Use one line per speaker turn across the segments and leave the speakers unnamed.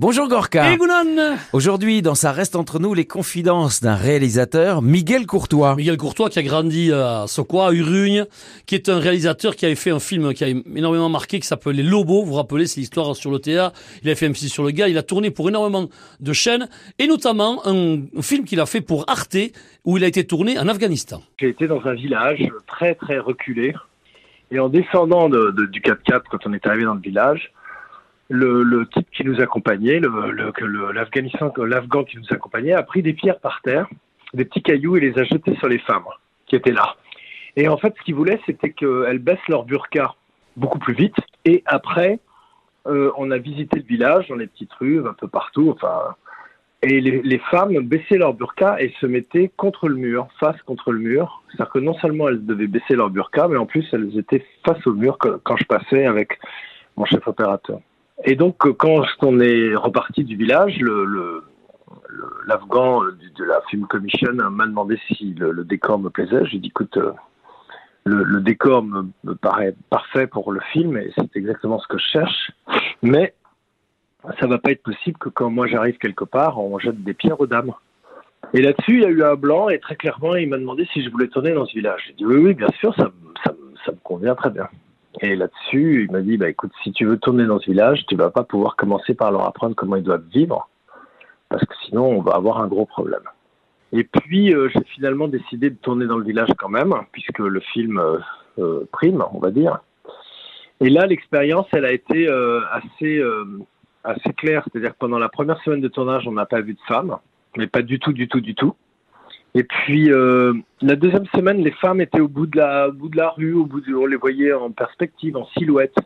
Bonjour Gorka. Aujourd'hui, dans Ça reste entre nous, les confidences d'un réalisateur, Miguel Courtois.
Miguel Courtois qui a grandi à Sokoa, à Urugne, qui est un réalisateur qui avait fait un film qui a énormément marqué, qui s'appelait Lobo. Vous vous rappelez, c'est l'histoire sur le théâtre. Il a fait un film sur le gars. Il a tourné pour énormément de chaînes et notamment un, film qu'il a fait pour Arte où il a été tourné en Afghanistan.
J'ai été dans un village très très reculé et en descendant de, de, du 4x4 quand on est arrivé dans le village, le, type qui nous accompagnait, l'Afghanistan, l'Afghan qui nous accompagnait, a pris des pierres par terre, des petits cailloux et les a jetés sur les femmes qui étaient là. Et en fait, ce qu'il voulait, c'était qu'elles baissent leur burqa beaucoup plus vite. Et après, euh, on a visité le village dans les petites rues, un peu partout. Enfin, et les, les, femmes baissaient leur burqa et se mettaient contre le mur, face contre le mur. C'est-à-dire que non seulement elles devaient baisser leur burqa, mais en plus elles étaient face au mur quand je passais avec mon chef opérateur. Et donc, euh, quand on est reparti du village, le, l'Afghan de la Film Commission m'a demandé si le, décor me plaisait. J'ai dit, écoute, euh, le, décor me, paraît parfait pour le film et c'est exactement ce que je cherche. Mais ça va pas être possible que quand moi j'arrive quelque part, on jette des pierres aux dames. Et là-dessus, il y a eu un blanc et très clairement, il m'a demandé si je voulais tourner dans ce village. J'ai dit oui, oui, bien sûr, ça, ça me convient très bien. Et là-dessus, il m'a dit, bah, écoute, si tu veux tourner dans ce village, tu vas pas pouvoir commencer par leur apprendre comment ils doivent vivre, parce que sinon, on va avoir un gros problème. Et puis, euh, j'ai finalement décidé de tourner dans le village quand même, puisque le film euh, euh prime, on va dire. Et là, l'expérience, elle a été euh, assez, assez claire. C'est-à-dire que pendant la première semaine de tournage, on n'a pas vu de femmes, mais pas du tout, du tout, du tout. Et puis euh, la deuxième semaine, les femmes étaient au bout de la, rue, au bout de, on les voyait en perspective, en silhouette.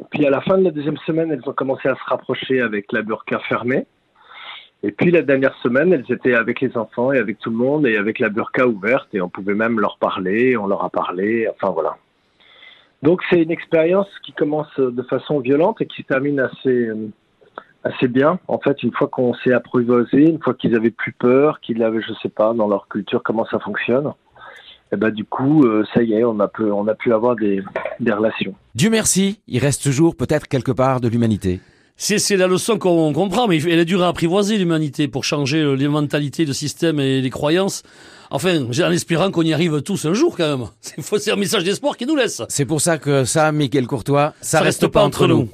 Et puis à la fin de la deuxième semaine, elles ont commencé à se rapprocher avec la burqa fermée. Et puis la dernière semaine, elles étaient avec les enfants et avec tout le monde et avec la burqa ouverte et on pouvait même leur parler, on leur a parlé, enfin voilà. Donc c'est une expérience qui commence de façon violente et qui se termine assez, assez bien. En fait, une fois qu'on s'est apprivoisé, une fois qu'ils avaient plus peur, qu'ils avaient, je sais pas, dans leur culture comment ça fonctionne, et eh ben du coup, euh, ça y est, on a pu, on a pu avoir des, des relations.
Dieu merci, il reste toujours peut-être quelque part de l'humanité.
C'est la leçon qu'on comprend, mais elle est dure à apprivoiser l'humanité pour changer les mentalités, le système et les croyances. Enfin, en espérant qu'on y arrive tous un jour quand même. C'est un message d'espoir qui nous laisse.
C'est pour ça que ça, Miguel Courtois, ça, reste, pas entre nous.